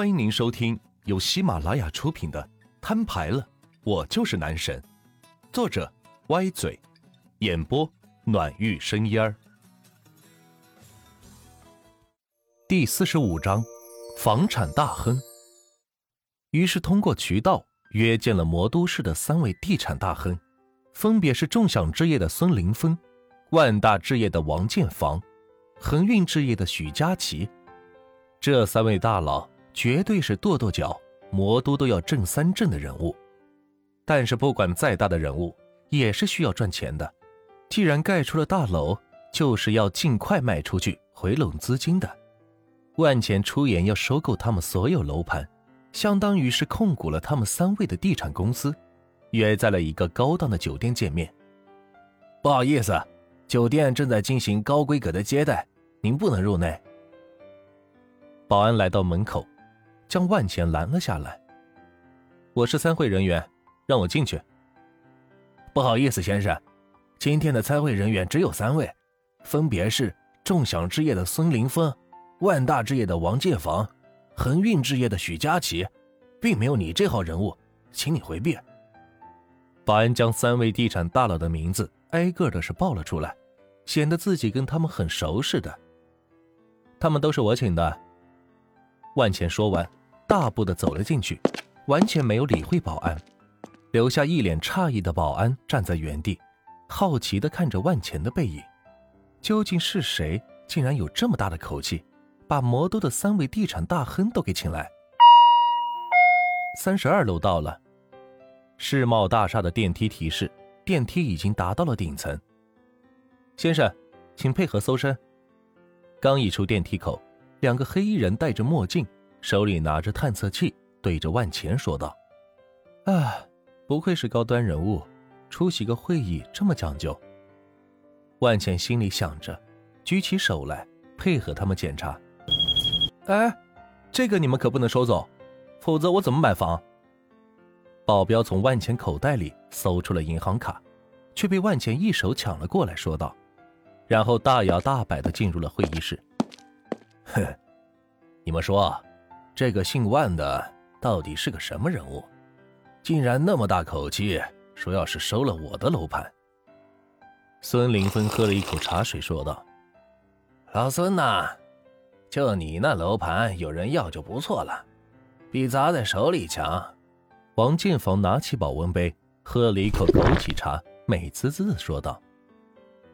欢迎您收听由喜马拉雅出品的《摊牌了，我就是男神》，作者歪嘴，演播暖玉生烟儿。第四十五章，房产大亨。于是通过渠道约见了魔都市的三位地产大亨，分别是众享置业的孙林峰、万大置业的王建房、恒运置业的许佳琪。这三位大佬绝对是跺跺脚，魔都都要震三震的人物。但是不管再大的人物，也是需要赚钱的。既然盖出了大楼，就是要尽快卖出去，回笼资金的。万钱出言要收购他们所有楼盘，相当于是控股了他们三位的地产公司。约在了一个高档的酒店见面。不好意思，酒店正在进行高规格的接待，您不能入内。保安来到门口，将万钱拦了下来。我是参会人员，让我进去。不好意思，先生，今天的参会人员只有三位，分别是众享置业的孙林峰、万大置业的王建房、恒运置业的许佳琪，并没有你这号人物，请你回避。保安将三位地产大佬的名字挨个的是报了出来，显得自己跟他们很熟似的。他们都是我请的。万钱说完，大步的走了进去，完全没有理会保安，留下一脸诧异的保安站在原地，好奇的看着万钱的背影。究竟是谁，竟然有这么大的口气，把魔都的三位地产大亨都给请来？三十二楼到了，世贸大厦的电梯提示，电梯已经达到了顶层。先生，请配合搜身。刚一出电梯口。两个黑衣人戴着墨镜，手里拿着探测器，对着万钱说道：“啊，不愧是高端人物，出席个会议这么讲究。”万钱心里想着，举起手来配合他们检查。哎，这个你们可不能收走，否则我怎么买房？保镖从万钱口袋里搜出了银行卡，却被万钱一手抢了过来，说道，然后大摇大摆地进入了会议室。哼，你们说，这个姓万的到底是个什么人物？竟然那么大口气，说要是收了我的楼盘。孙林峰喝了一口茶水，说道：“老孙呐，就你那楼盘有人要就不错了，比砸在手里强。”王建房拿起保温杯，喝了一口枸杞茶，美滋滋的说道：“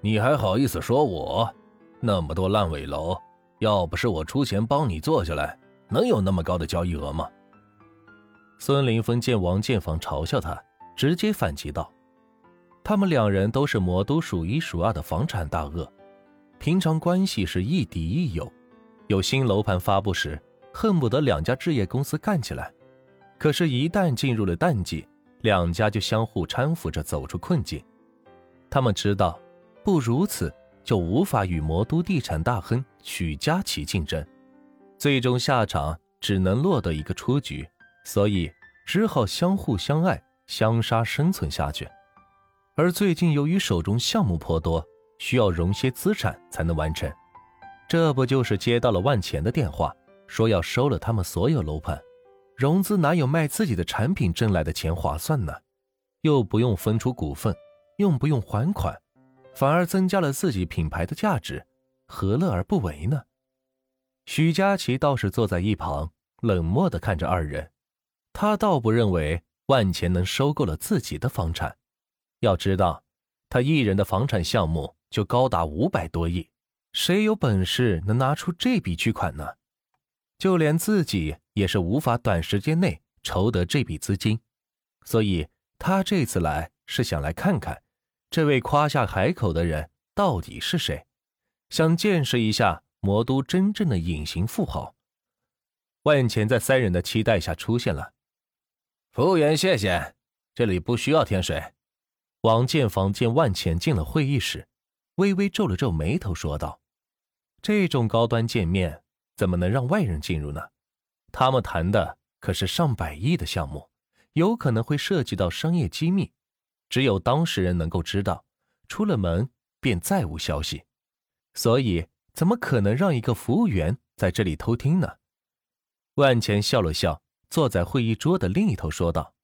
你还好意思说我？那么多烂尾楼。”要不是我出钱帮你做下来，能有那么高的交易额吗？孙林峰见王建房嘲笑他，直接反击道：“他们两人都是魔都数一数二的房产大鳄，平常关系是亦敌亦友。有新楼盘发布时，恨不得两家置业公司干起来。可是，一旦进入了淡季，两家就相互搀扶着走出困境。他们知道，不如此。”就无法与魔都地产大亨许佳琪竞争，最终下场只能落得一个出局，所以只好相互相爱、相杀生存下去。而最近由于手中项目颇多，需要融些资产才能完成，这不就是接到了万钱的电话，说要收了他们所有楼盘，融资哪有卖自己的产品挣来的钱划算呢？又不用分出股份，又不用还款。反而增加了自己品牌的价值，何乐而不为呢？许佳琪倒是坐在一旁，冷漠地看着二人。他倒不认为万钱能收购了自己的房产。要知道，他一人的房产项目就高达五百多亿，谁有本事能拿出这笔巨款呢？就连自己也是无法短时间内筹得这笔资金。所以，他这次来是想来看看。这位夸下海口的人到底是谁？想见识一下魔都真正的隐形富豪。万钱在三人的期待下出现了。服务员，谢谢，这里不需要添水。王建房见万钱进了会议室，微微皱了皱眉头，说道：“这种高端见面，怎么能让外人进入呢？他们谈的可是上百亿的项目，有可能会涉及到商业机密。”只有当事人能够知道，出了门便再无消息，所以怎么可能让一个服务员在这里偷听呢？万钱笑了笑，坐在会议桌的另一头说道：“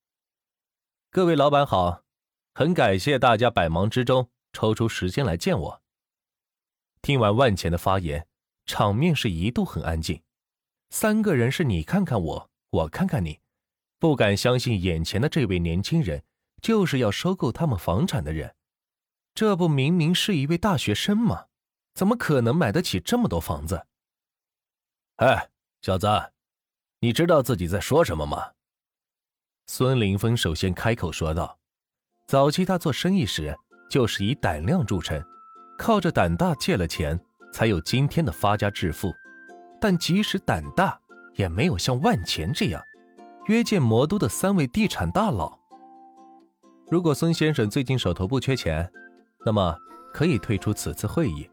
各位老板好，很感谢大家百忙之中抽出时间来见我。”听完万钱的发言，场面是一度很安静。三个人是你看看我，我看看你，不敢相信眼前的这位年轻人就是要收购他们房产的人。这不明明是一位大学生吗？怎么可能买得起这么多房子？哎，小子，你知道自己在说什么吗？孙林峰首先开口说道：“早期他做生意时就是以胆量著称，靠着胆大借了钱，才有今天的发家致富。但即使胆大，也没有像万钱这样约见魔都的三位地产大佬。如果孙先生最近手头不缺钱，那么可以退出此次会议。”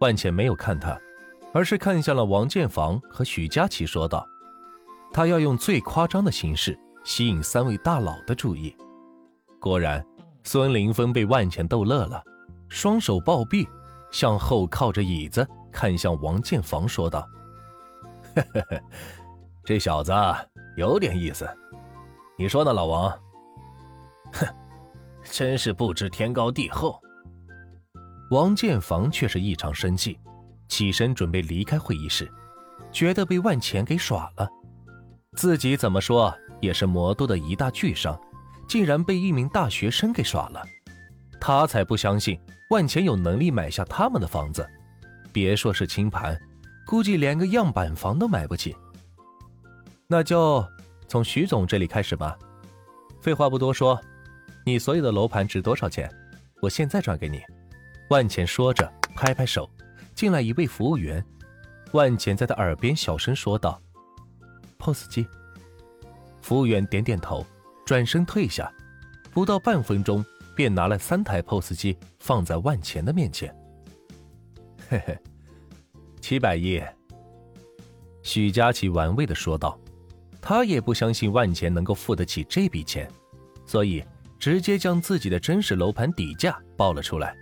万茜没有看他，而是看向了王建房和许佳琪，说道：“他要用最夸张的形式吸引三位大佬的注意。”果然，孙林峰被万茜逗乐了，双手抱臂，向后靠着椅子，看向王建房，说道：“嘿嘿嘿，这小子有点意思，你说呢，老王？”哼，真是不知天高地厚。王建房却是异常生气，起身准备离开会议室，觉得被万钱给耍了。自己怎么说也是魔都的一大巨商，竟然被一名大学生给耍了。他才不相信万钱有能力买下他们的房子，别说是清盘，估计连个样板房都买不起。那就从徐总这里开始吧。废话不多说，你所有的楼盘值多少钱？我现在转给你。万钱说着，拍拍手，进来一位服务员。万钱在他耳边小声说道：“POS 机。”服务员点点头，转身退下。不到半分钟，便拿了三台 POS 机放在万钱的面前。嘿嘿，七百亿。许佳琪玩味的说道：“他也不相信万钱能够付得起这笔钱，所以直接将自己的真实楼盘底价报了出来。”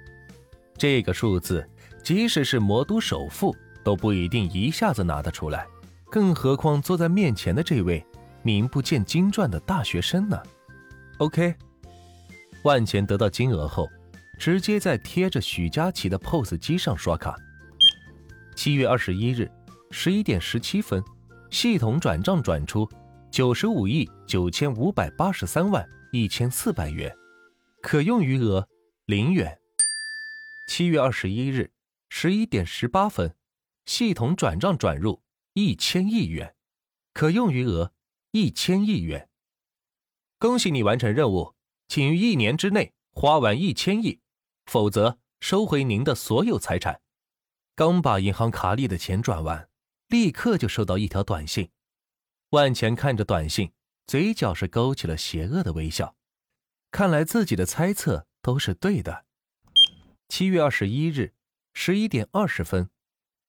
这个数字，即使是魔都首富都不一定一下子拿得出来，更何况坐在面前的这位名不见经传的大学生呢？OK，万钱得到金额后，直接在贴着许佳琪的 POS 机上刷卡。七月二十一日十一点十七分，系统转账转出九十五亿九千五百八十三万一千四百元，可用余额零元。七月二十一日十一点十八分，系统转账转入一千亿元，可用余额一千亿元。恭喜你完成任务，请于一年之内花完一千亿，否则收回您的所有财产。刚把银行卡里的钱转完，立刻就收到一条短信。万钱看着短信，嘴角是勾起了邪恶的微笑。看来自己的猜测都是对的。七月二十一日十一点二十分，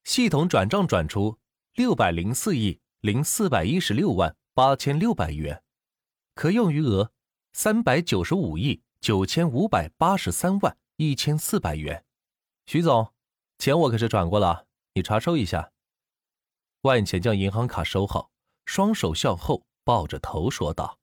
系统转账转出六百零四亿零四百一十六万八千六百元，可用余额三百九十五亿九千五百八十三万一千四百元。徐总，钱我可是转过了，你查收一下。万钱将银行卡收好，双手向后抱着头说道。